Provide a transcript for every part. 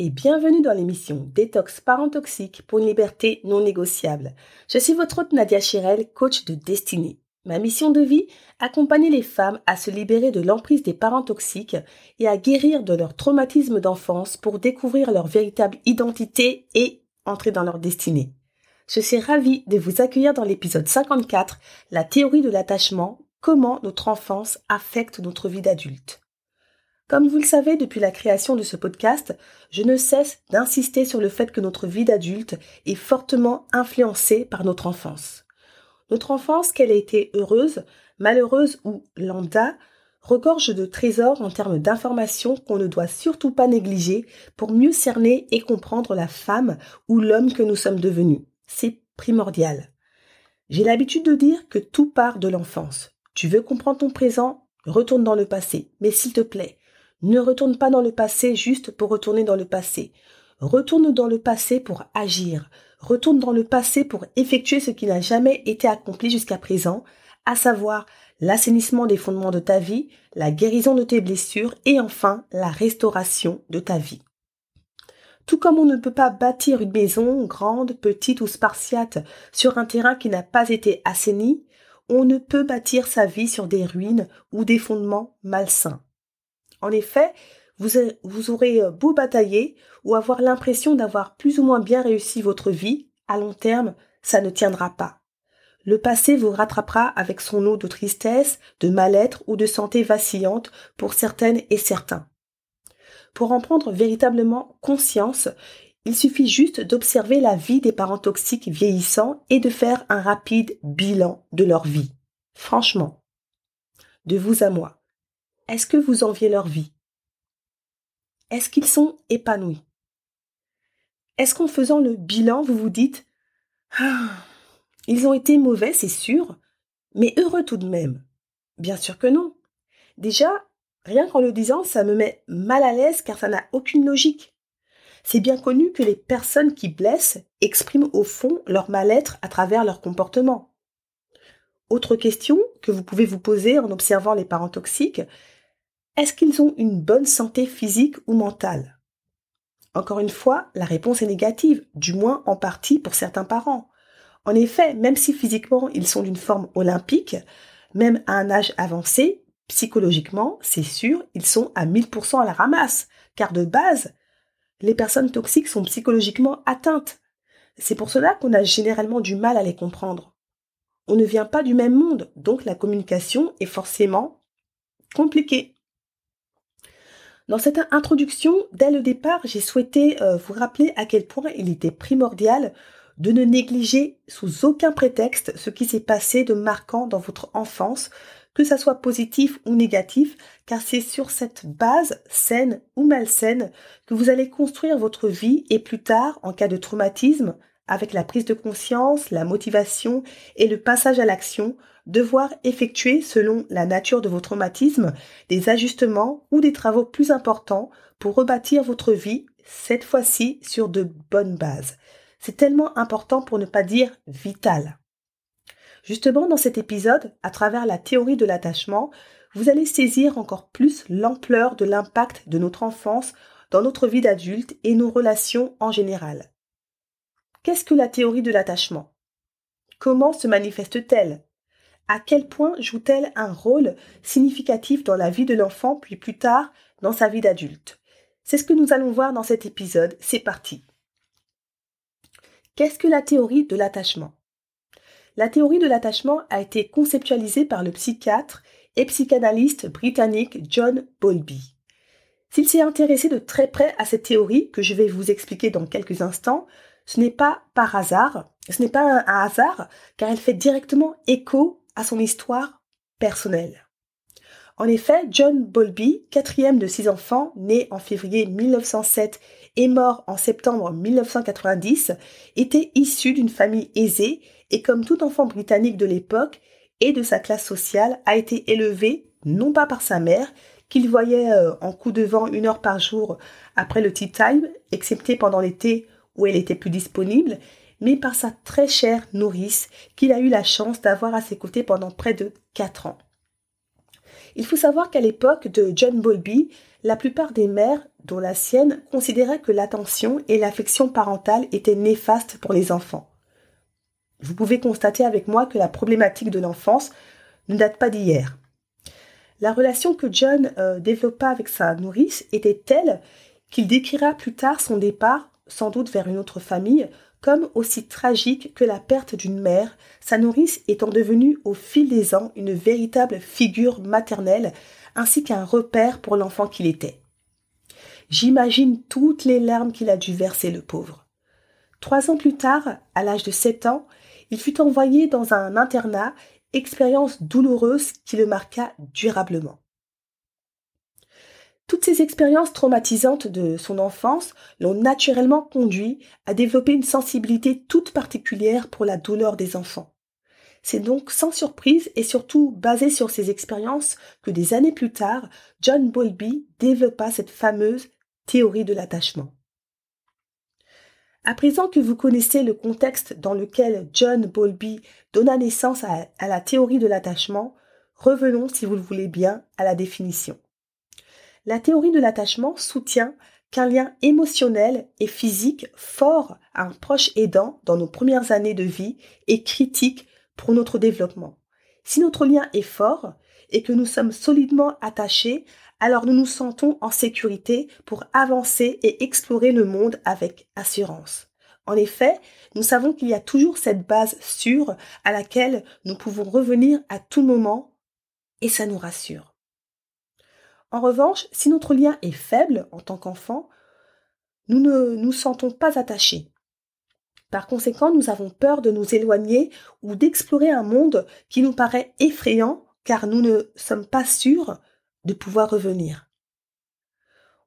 Et bienvenue dans l'émission Détox Parents Toxiques pour une liberté non négociable. Je suis votre hôte Nadia Chirel, coach de destinée. Ma mission de vie, accompagner les femmes à se libérer de l'emprise des parents toxiques et à guérir de leur traumatisme d'enfance pour découvrir leur véritable identité et entrer dans leur destinée. Je suis ravie de vous accueillir dans l'épisode 54, la théorie de l'attachement, comment notre enfance affecte notre vie d'adulte. Comme vous le savez depuis la création de ce podcast, je ne cesse d'insister sur le fait que notre vie d'adulte est fortement influencée par notre enfance. Notre enfance, qu'elle ait été heureuse, malheureuse ou lambda, regorge de trésors en termes d'informations qu'on ne doit surtout pas négliger pour mieux cerner et comprendre la femme ou l'homme que nous sommes devenus. C'est primordial. J'ai l'habitude de dire que tout part de l'enfance. Tu veux comprendre ton présent, retourne dans le passé. Mais s'il te plaît, ne retourne pas dans le passé juste pour retourner dans le passé. Retourne dans le passé pour agir. Retourne dans le passé pour effectuer ce qui n'a jamais été accompli jusqu'à présent, à savoir l'assainissement des fondements de ta vie, la guérison de tes blessures et enfin la restauration de ta vie. Tout comme on ne peut pas bâtir une maison, grande, petite ou spartiate, sur un terrain qui n'a pas été assaini, on ne peut bâtir sa vie sur des ruines ou des fondements malsains. En effet, vous, aurez euh, beau batailler ou avoir l'impression d'avoir plus ou moins bien réussi votre vie, à long terme, ça ne tiendra pas. Le passé vous rattrapera avec son lot de tristesse, de mal-être ou de santé vacillante pour certaines et certains. Pour en prendre véritablement conscience, il suffit juste d'observer la vie des parents toxiques vieillissants et de faire un rapide bilan de leur vie. Franchement, de vous à moi, est-ce que vous enviez leur vie? Est-ce qu'ils sont épanouis? Est-ce qu'en faisant le bilan, vous vous dites ah, Ils ont été mauvais, c'est sûr, mais heureux tout de même? Bien sûr que non. Déjà, rien qu'en le disant, ça me met mal à l'aise car ça n'a aucune logique. C'est bien connu que les personnes qui blessent expriment au fond leur mal-être à travers leur comportement. Autre question que vous pouvez vous poser en observant les parents toxiques, est-ce qu'ils ont une bonne santé physique ou mentale? Encore une fois, la réponse est négative, du moins en partie pour certains parents. En effet, même si physiquement ils sont d'une forme olympique, même à un âge avancé, psychologiquement, c'est sûr, ils sont à 1000% à la ramasse, car de base, les personnes toxiques sont psychologiquement atteintes. C'est pour cela qu'on a généralement du mal à les comprendre. On ne vient pas du même monde, donc la communication est forcément compliquée. Dans cette introduction, dès le départ, j'ai souhaité euh, vous rappeler à quel point il était primordial de ne négliger sous aucun prétexte ce qui s'est passé de marquant dans votre enfance, que ça soit positif ou négatif, car c'est sur cette base, saine ou malsaine, que vous allez construire votre vie et plus tard, en cas de traumatisme, avec la prise de conscience, la motivation et le passage à l'action, devoir effectuer, selon la nature de vos traumatismes, des ajustements ou des travaux plus importants pour rebâtir votre vie, cette fois-ci sur de bonnes bases. C'est tellement important pour ne pas dire vital. Justement, dans cet épisode, à travers la théorie de l'attachement, vous allez saisir encore plus l'ampleur de l'impact de notre enfance dans notre vie d'adulte et nos relations en général. Qu'est-ce que la théorie de l'attachement? Comment se manifeste-t-elle? À quel point joue-t-elle un rôle significatif dans la vie de l'enfant puis plus tard dans sa vie d'adulte? C'est ce que nous allons voir dans cet épisode. C'est parti. Qu'est-ce que la théorie de l'attachement? La théorie de l'attachement a été conceptualisée par le psychiatre et psychanalyste britannique John Bowlby. S'il s'est intéressé de très près à cette théorie, que je vais vous expliquer dans quelques instants, ce n'est pas par hasard, ce n'est pas un, hasard, car elle fait directement écho à son histoire personnelle. En effet, John Bowlby, quatrième de six enfants, né en février 1907 et mort en septembre 1990, était issu d'une famille aisée et comme tout enfant britannique de l'époque et de sa classe sociale, a été élevé non pas par sa mère, qu'il voyait euh, en coup de vent une heure par jour après le tea time, excepté pendant l'été où elle était plus disponible, mais par sa très chère nourrice qu'il a eu la chance d'avoir à ses côtés pendant près de quatre ans. Il faut savoir qu'à l'époque de John Bowlby, la plupart des mères, dont la sienne, considéraient que l'attention et l'affection parentale étaient néfastes pour les enfants. Vous pouvez constater avec moi que la problématique de l'enfance ne date pas d'hier. La relation que John euh, développa avec sa nourrice était telle qu'il décrira plus tard son départ, sans doute vers une autre famille, comme aussi tragique que la perte d'une mère, sa nourrice étant devenue au fil des ans une véritable figure maternelle ainsi qu'un repère pour l'enfant qu'il était. J'imagine toutes les larmes qu'il a dû verser le pauvre. Trois ans plus tard, à l'âge de sept ans, il fut envoyé dans un internat, expérience douloureuse qui le marqua durablement. Toutes ces expériences traumatisantes de son enfance l'ont naturellement conduit à développer une sensibilité toute particulière pour la douleur des enfants. C'est donc sans surprise et surtout basé sur ces expériences que des années plus tard, John Bowlby développa cette fameuse théorie de l'attachement. À présent que vous connaissez le contexte dans lequel John Bowlby donna naissance à, à la théorie de l'attachement, revenons, si vous le voulez bien, à la définition. La théorie de l'attachement soutient qu'un lien émotionnel et physique fort à un proche aidant dans nos premières années de vie est critique pour notre développement. Si notre lien est fort et que nous sommes solidement attachés, alors nous nous sentons en sécurité pour avancer et explorer le monde avec assurance. En effet, nous savons qu'il y a toujours cette base sûre à laquelle nous pouvons revenir à tout moment et ça nous rassure. En revanche, si notre lien est faible en tant qu'enfant, nous ne nous sentons pas attachés. Par conséquent, nous avons peur de nous éloigner ou d'explorer un monde qui nous paraît effrayant car nous ne sommes pas sûrs de pouvoir revenir.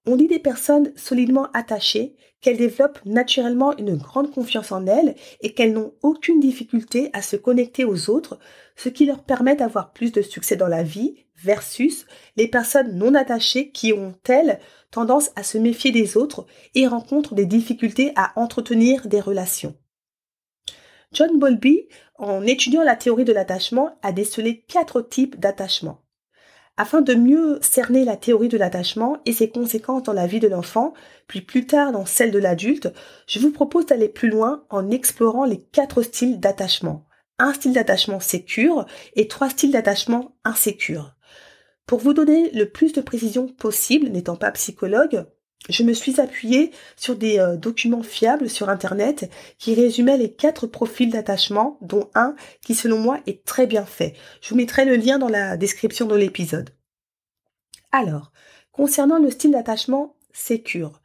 On dit des personnes solidement attachées qu'elles développent naturellement une grande confiance en elles et qu'elles n'ont aucune difficulté à se connecter aux autres, ce qui leur permet d'avoir plus de succès dans la vie versus les personnes non attachées qui ont, elles, tendance à se méfier des autres et rencontrent des difficultés à entretenir des relations. John Bowlby, en étudiant la théorie de l'attachement, a décelé quatre types d'attachement. Afin de mieux cerner la théorie de l'attachement et ses conséquences dans la vie de l'enfant, puis plus tard dans celle de l'adulte, je vous propose d'aller plus loin en explorant les quatre styles d'attachement. Un style d'attachement sécure et trois styles d'attachement insécure. Pour vous donner le plus de précision possible, n'étant pas psychologue, je me suis appuyée sur des euh, documents fiables sur Internet qui résumaient les quatre profils d'attachement, dont un qui selon moi est très bien fait. Je vous mettrai le lien dans la description de l'épisode. Alors, concernant le style d'attachement sécure,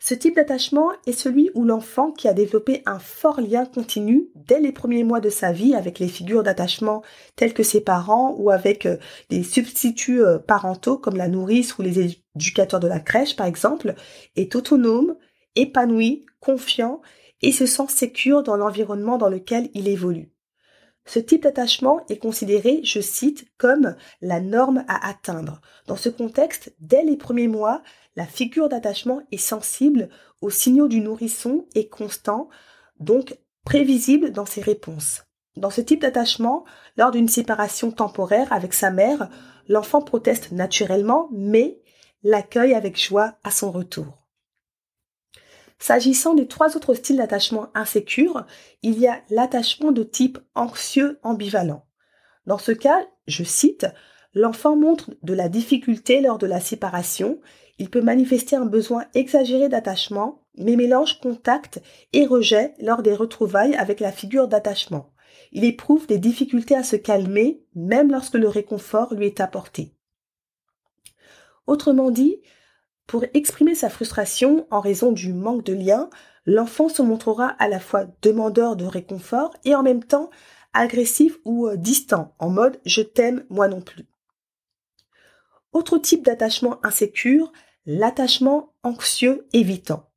ce type d'attachement est celui où l'enfant qui a développé un fort lien continu dès les premiers mois de sa vie avec les figures d'attachement telles que ses parents ou avec euh, des substituts euh, parentaux comme la nourrice ou les éducateurs de la crèche par exemple, est autonome, épanoui, confiant et se sent sécure dans l'environnement dans lequel il évolue. Ce type d'attachement est considéré, je cite, comme la norme à atteindre. Dans ce contexte, dès les premiers mois, la figure d'attachement est sensible aux signaux du nourrisson et constant, donc prévisible dans ses réponses. Dans ce type d'attachement, lors d'une séparation temporaire avec sa mère, l'enfant proteste naturellement, mais l'accueille avec joie à son retour. S'agissant des trois autres styles d'attachement insécure, il y a l'attachement de type anxieux ambivalent. Dans ce cas, je cite, l'enfant montre de la difficulté lors de la séparation, il peut manifester un besoin exagéré d'attachement, mais mélange contact et rejet lors des retrouvailles avec la figure d'attachement. Il éprouve des difficultés à se calmer, même lorsque le réconfort lui est apporté. Autrement dit, pour exprimer sa frustration en raison du manque de lien, l'enfant se montrera à la fois demandeur de réconfort et en même temps agressif ou euh, distant, en mode je t'aime moi non plus. Autre type d'attachement insécure, l'attachement anxieux évitant.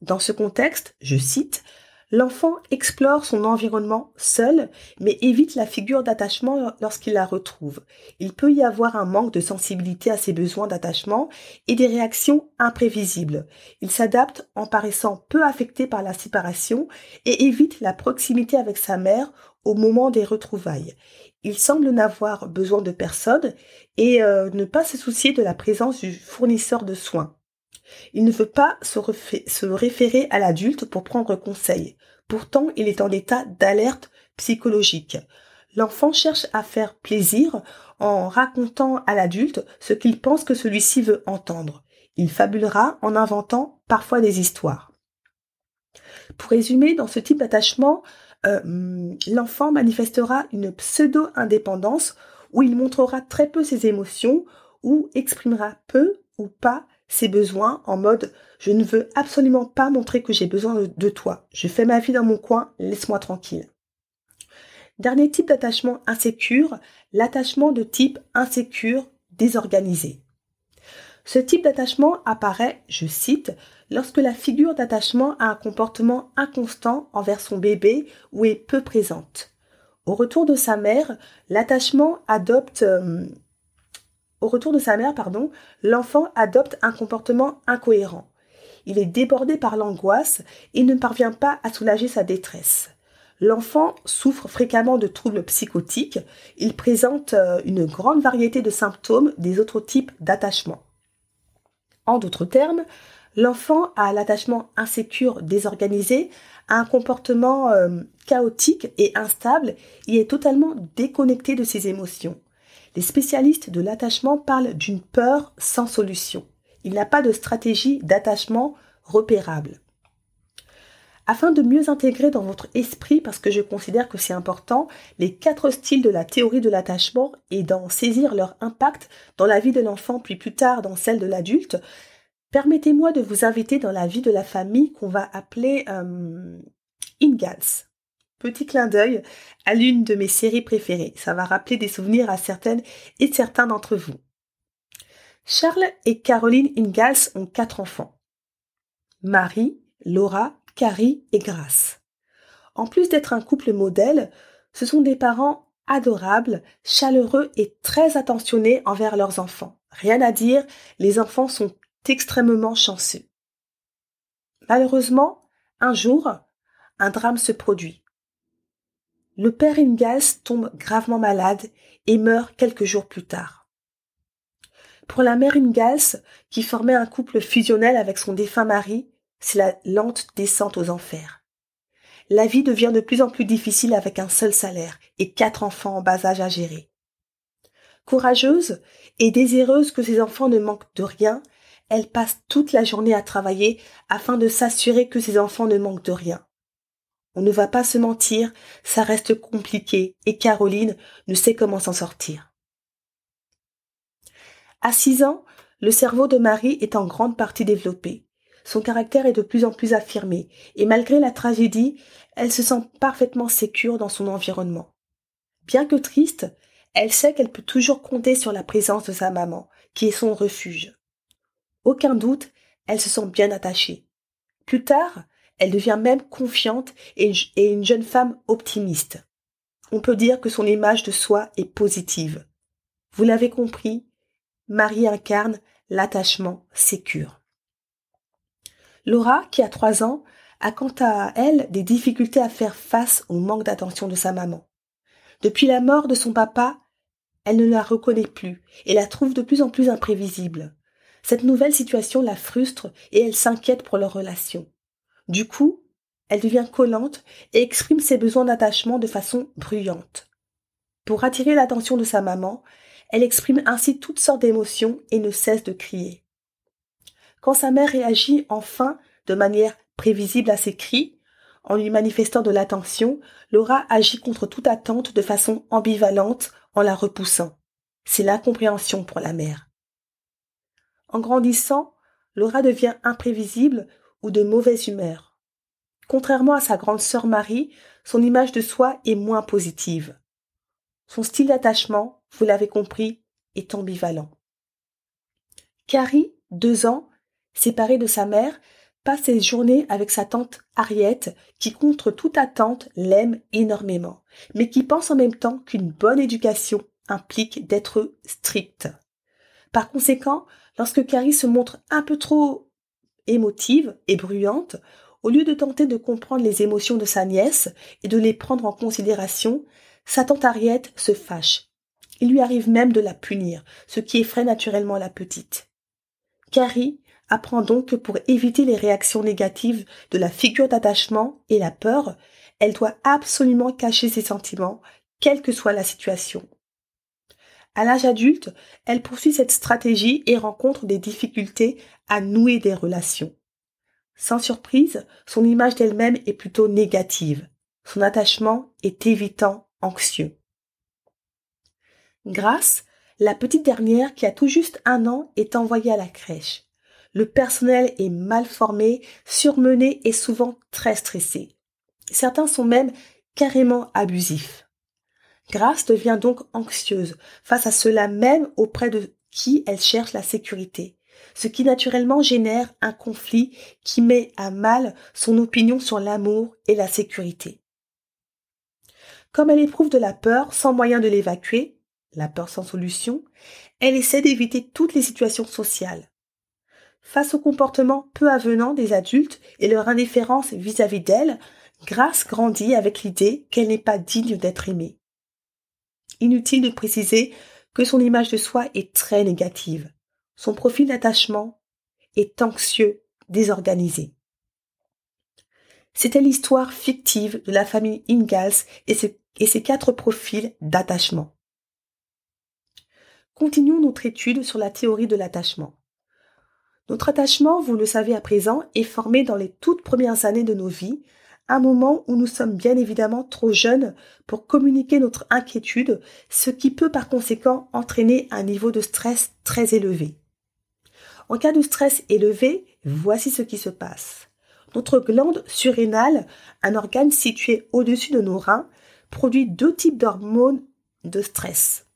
Dans ce contexte, je cite, L'enfant explore son environnement seul, mais évite la figure d'attachement lorsqu'il la retrouve. Il peut y avoir un manque de sensibilité à ses besoins d'attachement et des réactions imprévisibles. Il s'adapte en paraissant peu affecté par la séparation et évite la proximité avec sa mère au moment des retrouvailles. Il semble n'avoir besoin de personne et euh, ne pas se soucier de la présence du fournisseur de soins. Il ne veut pas se, référer à l'adulte pour prendre conseil. Pourtant, il est en état d'alerte psychologique. L'enfant cherche à faire plaisir en racontant à l'adulte ce qu'il pense que celui-ci veut entendre. Il fabulera en inventant parfois des histoires. Pour résumer, dans ce type d'attachement, euh, l'enfant manifestera une pseudo-indépendance où il montrera très peu ses émotions ou exprimera peu ou pas ses besoins en mode je ne veux absolument pas montrer que j'ai besoin de, toi. Je fais ma vie dans mon coin, laisse-moi tranquille. Dernier type d'attachement insécure, l'attachement de type insécure désorganisé. Ce type d'attachement apparaît, je cite, lorsque la figure d'attachement a un comportement inconstant envers son bébé ou est peu présente. Au retour de sa mère, l'attachement adopte euh, au retour de sa mère, pardon, l'enfant adopte un comportement incohérent. Il est débordé par l'angoisse et ne parvient pas à soulager sa détresse. L'enfant souffre fréquemment de troubles psychotiques. Il présente euh, une grande variété de symptômes des autres types d'attachement. En d'autres termes, l'enfant a l'attachement insécure, désorganisé, a un comportement euh, chaotique et instable et est totalement déconnecté de ses émotions. Les spécialistes de l'attachement parlent d'une peur sans solution. Il n'a pas de stratégie d'attachement repérable. Afin de mieux intégrer dans votre esprit, parce que je considère que c'est important, les quatre styles de la théorie de l'attachement et d'en saisir leur impact dans la vie de l'enfant puis plus tard dans celle de l'adulte, permettez-moi de vous inviter dans la vie de la famille qu'on va appeler euh, Ingalls. Petit clin d'œil à l'une de mes séries préférées. Ça va rappeler des souvenirs à certaines et certains d'entre vous. Charles et Caroline Ingalls ont quatre enfants. Marie, Laura, Carrie et Grace. En plus d'être un couple modèle, ce sont des parents adorables, chaleureux et très attentionnés envers leurs enfants. Rien à dire, les enfants sont extrêmement chanceux. Malheureusement, un jour, un drame se produit le père Ingalls tombe gravement malade et meurt quelques jours plus tard. Pour la mère Ingalls, qui formait un couple fusionnel avec son défunt mari, c'est la lente descente aux enfers. La vie devient de plus en plus difficile avec un seul salaire et quatre enfants en bas âge à gérer. Courageuse et désireuse que ses enfants ne manquent de rien, elle passe toute la journée à travailler afin de s'assurer que ses enfants ne manquent de rien. On ne va pas se mentir, ça reste compliqué et Caroline ne sait comment s'en sortir. À six ans, le cerveau de Marie est en grande partie développé. Son caractère est de plus en plus affirmé, et malgré la tragédie, elle se sent parfaitement sécure dans son environnement. Bien que triste, elle sait qu'elle peut toujours compter sur la présence de sa maman, qui est son refuge. Aucun doute, elle se sent bien attachée. Plus tard, elle devient même confiante et une jeune femme optimiste. On peut dire que son image de soi est positive. Vous l'avez compris, Marie incarne l'attachement sécure. Laura, qui a trois ans, a quant à elle des difficultés à faire face au manque d'attention de sa maman. Depuis la mort de son papa, elle ne la reconnaît plus et la trouve de plus en plus imprévisible. Cette nouvelle situation la frustre et elle s'inquiète pour leur relation. Du coup, elle devient collante et exprime ses besoins d'attachement de façon bruyante. Pour attirer l'attention de sa maman, elle exprime ainsi toutes sortes d'émotions et ne cesse de crier. Quand sa mère réagit enfin de manière prévisible à ses cris, en lui manifestant de l'attention, Laura agit contre toute attente de façon ambivalente en la repoussant. C'est l'incompréhension pour la mère. En grandissant, Laura devient imprévisible ou de mauvaise humeur. Contrairement à sa grande sœur Marie, son image de soi est moins positive. Son style d'attachement, vous l'avez compris, est ambivalent. Carrie, deux ans, séparée de sa mère, passe ses journées avec sa tante Harriet, qui contre toute attente l'aime énormément, mais qui pense en même temps qu'une bonne éducation implique d'être stricte. Par conséquent, lorsque Carrie se montre un peu trop émotive et bruyante, au lieu de tenter de comprendre les émotions de sa nièce et de les prendre en considération, sa tante Harriet se fâche. Il lui arrive même de la punir, ce qui effraie naturellement la petite. Carrie apprend donc que pour éviter les réactions négatives de la figure d'attachement et la peur, elle doit absolument cacher ses sentiments, quelle que soit la situation. À l'âge adulte, elle poursuit cette stratégie et rencontre des difficultés à nouer des relations. Sans surprise, son image d'elle-même est plutôt négative. Son attachement est évitant, anxieux. Grâce, la petite dernière qui a tout juste un an est envoyée à la crèche. Le personnel est mal formé, surmené et souvent très stressé. Certains sont même carrément abusifs. Grace devient donc anxieuse face à cela même auprès de qui elle cherche la sécurité, ce qui naturellement génère un conflit qui met à mal son opinion sur l'amour et la sécurité. Comme elle éprouve de la peur sans moyen de l'évacuer, la peur sans solution, elle essaie d'éviter toutes les situations sociales. Face au comportement peu avenant des adultes et leur indifférence vis-à-vis d'elle, Grace grandit avec l'idée qu'elle n'est pas digne d'être aimée. Inutile de préciser que son image de soi est très négative. Son profil d'attachement est anxieux, désorganisé. C'était l'histoire fictive de la famille Ingalls et ses, quatre profils d'attachement. Continuons notre étude sur la théorie de l'attachement. Notre attachement, vous le savez à présent, est formé dans les toutes premières années de nos vies, un moment où nous sommes bien évidemment trop jeunes pour communiquer notre inquiétude, ce qui peut par conséquent entraîner un niveau de stress très élevé. En cas de stress élevé, voici ce qui se passe. Notre glande surrénale, un organe situé au-dessus de nos reins, produit deux types d'hormones de stress,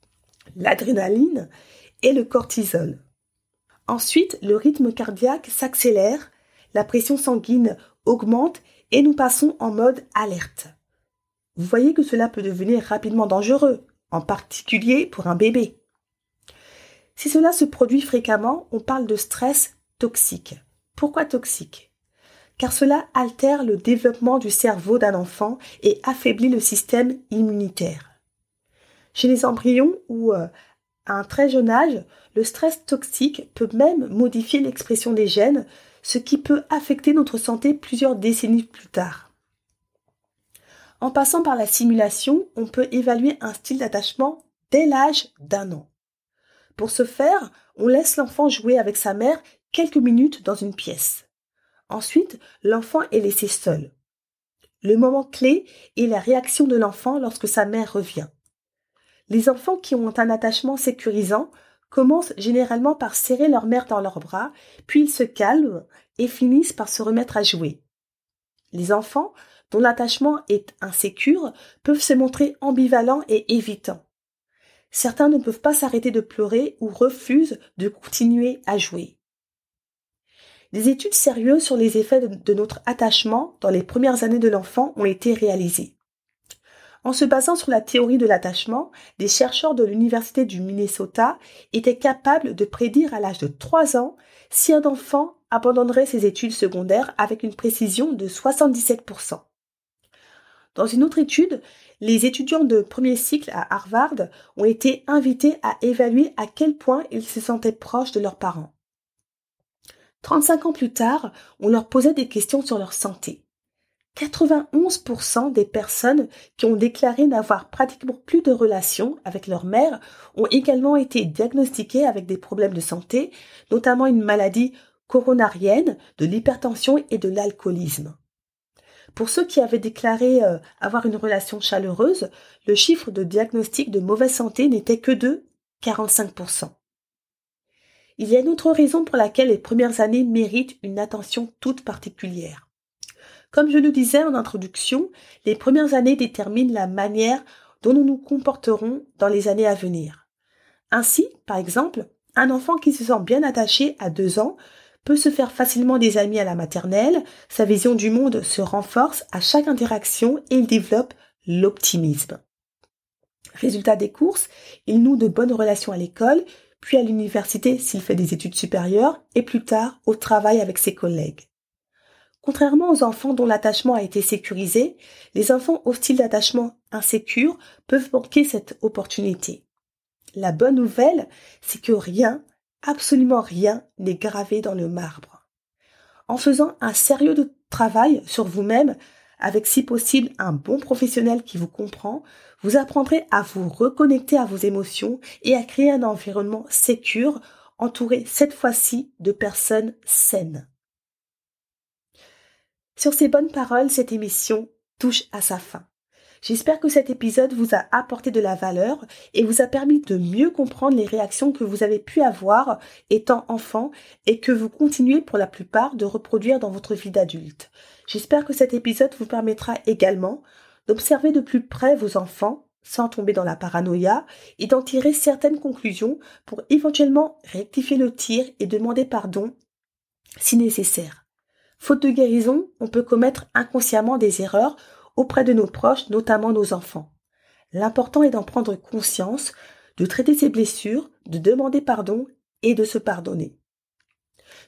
l'adrénaline et le cortisol. Ensuite, le rythme cardiaque s'accélère, la pression sanguine augmente et nous passons en mode alerte. Vous voyez que cela peut devenir rapidement dangereux, en particulier pour un bébé. Si cela se produit fréquemment, on parle de stress toxique. Pourquoi toxique? Car cela altère le développement du cerveau d'un enfant et affaiblit le système immunitaire. Chez les embryons ou euh, à un très jeune âge, le stress toxique peut même modifier l'expression des gènes, ce qui peut affecter notre santé plusieurs décennies plus tard. En passant par la simulation, on peut évaluer un style d'attachement dès l'âge d'un an. Pour ce faire, on laisse l'enfant jouer avec sa mère quelques minutes dans une pièce. Ensuite, l'enfant est laissé seul. Le moment clé est la réaction de l'enfant lorsque sa mère revient. Les enfants qui ont un attachement sécurisant commencent généralement par serrer leur mère dans leurs bras, puis ils se calment et finissent par se remettre à jouer. Les enfants, dont l'attachement est insécure, peuvent se montrer ambivalents et évitants. Certains ne peuvent pas s'arrêter de pleurer ou refusent de continuer à jouer. Des études sérieuses sur les effets de notre attachement dans les premières années de l'enfant ont été réalisées. En se basant sur la théorie de l'attachement, des chercheurs de l'Université du Minnesota étaient capables de prédire à l'âge de 3 ans si un enfant abandonnerait ses études secondaires avec une précision de 77%. Dans une autre étude, les étudiants de premier cycle à Harvard ont été invités à évaluer à quel point ils se sentaient proches de leurs parents. 35 ans plus tard, on leur posait des questions sur leur santé. 91% des personnes qui ont déclaré n'avoir pratiquement plus de relations avec leur mère ont également été diagnostiquées avec des problèmes de santé, notamment une maladie coronarienne, de l'hypertension et de l'alcoolisme. Pour ceux qui avaient déclaré euh, avoir une relation chaleureuse, le chiffre de diagnostic de mauvaise santé n'était que de 45%. Il y a une autre raison pour laquelle les premières années méritent une attention toute particulière. Comme je le disais en introduction, les premières années déterminent la manière dont nous nous comporterons dans les années à venir. Ainsi, par exemple, un enfant qui se sent bien attaché à deux ans peut se faire facilement des amis à la maternelle, sa vision du monde se renforce à chaque interaction et il développe l'optimisme. Résultat des courses, il noue de bonnes relations à l'école, puis à l'université s'il fait des études supérieures, et plus tard au travail avec ses collègues. Contrairement aux enfants dont l'attachement a été sécurisé, les enfants au style d'attachement insécure peuvent manquer cette opportunité. La bonne nouvelle, c'est que rien, absolument rien n'est gravé dans le marbre. En faisant un sérieux de travail sur vous-même, avec si possible un bon professionnel qui vous comprend, vous apprendrez à vous reconnecter à vos émotions et à créer un environnement sécure, entouré cette fois-ci de personnes saines. Sur ces bonnes paroles, cette émission touche à sa fin. J'espère que cet épisode vous a apporté de la valeur et vous a permis de mieux comprendre les réactions que vous avez pu avoir étant enfant et que vous continuez pour la plupart de reproduire dans votre vie d'adulte. J'espère que cet épisode vous permettra également d'observer de plus près vos enfants sans tomber dans la paranoïa et d'en tirer certaines conclusions pour éventuellement rectifier le tir et demander pardon si nécessaire. Faute de guérison, on peut commettre inconsciemment des erreurs auprès de nos proches, notamment nos enfants. L'important est d'en prendre conscience, de traiter ses blessures, de demander pardon et de se pardonner.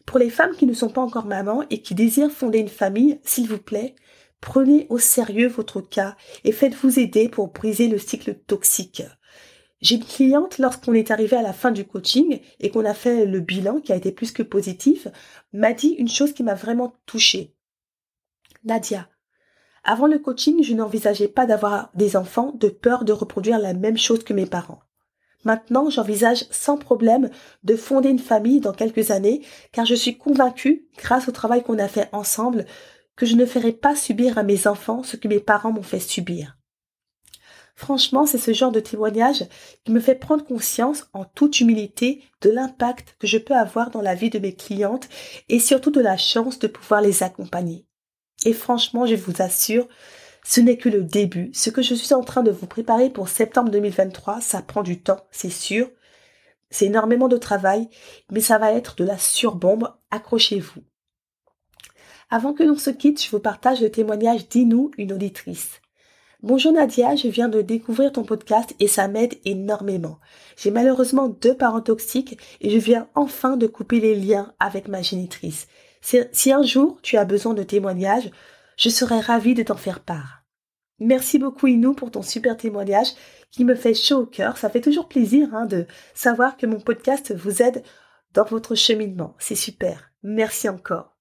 Pour les femmes qui ne sont pas encore mamans et qui désirent fonder une famille, s'il vous plaît, prenez au sérieux votre cas et faites-vous aider pour briser le cycle toxique. J'ai une cliente, lorsqu'on est arrivé à la fin du coaching et qu'on a fait le bilan qui a été plus que positif, m'a dit une chose qui m'a vraiment touchée. Nadia, avant le coaching, je n'envisageais pas d'avoir des enfants de peur de reproduire la même chose que mes parents. Maintenant, j'envisage sans problème de fonder une famille dans quelques années, car je suis convaincue, grâce au travail qu'on a fait ensemble, que je ne ferai pas subir à mes enfants ce que mes parents m'ont fait subir. Franchement, c'est ce genre de témoignage qui me fait prendre conscience en toute humilité de l'impact que je peux avoir dans la vie de mes clientes et surtout de la chance de pouvoir les accompagner. Et franchement, je vous assure, ce n'est que le début. Ce que je suis en train de vous préparer pour septembre 2023, ça prend du temps, c'est sûr. C'est énormément de travail, mais ça va être de la surbombe. Accrochez-vous. Avant que l'on se quitte, je vous partage le témoignage d'Inou, une auditrice. Bonjour Nadia, je viens de découvrir ton podcast et ça m'aide énormément. J'ai malheureusement deux parents toxiques et je viens enfin de couper les liens avec ma génitrice. Si un jour tu as besoin de témoignages, je serais ravie de t'en faire part. Merci beaucoup Inou pour ton super témoignage qui me fait chaud au cœur. Ça fait toujours plaisir hein, de savoir que mon podcast vous aide dans votre cheminement. C'est super. Merci encore.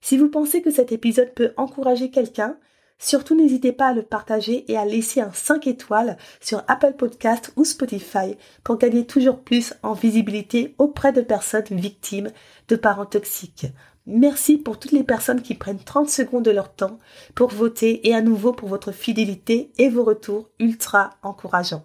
Si vous pensez que cet épisode peut encourager quelqu'un, surtout n'hésitez pas à le partager et à laisser un 5 étoiles sur Apple Podcast ou Spotify pour gagner toujours plus en visibilité auprès de personnes victimes de parents toxiques. Merci pour toutes les personnes qui prennent 30 secondes de leur temps pour voter et à nouveau pour votre fidélité et vos retours ultra encourageants.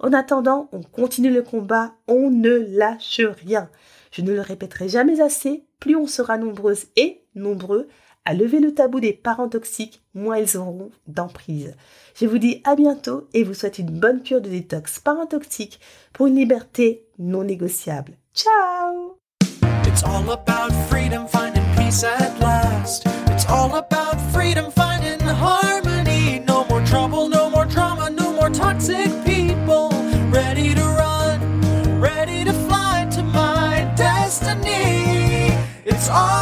En attendant, on continue le combat, on ne lâche rien. Je ne le répéterai jamais assez, plus on sera nombreuses et nombreux à lever le tabou des parents toxiques, moins ils auront d'emprise. Je vous dis à bientôt et vous souhaite une bonne cure de détox parents toxiques pour une liberté non négociable. Ciao peace at last. It's all about freedom, finding harmony. No more trouble, no more drama, no more toxic people. Ready to run, ready to fly to my destiny. It's all about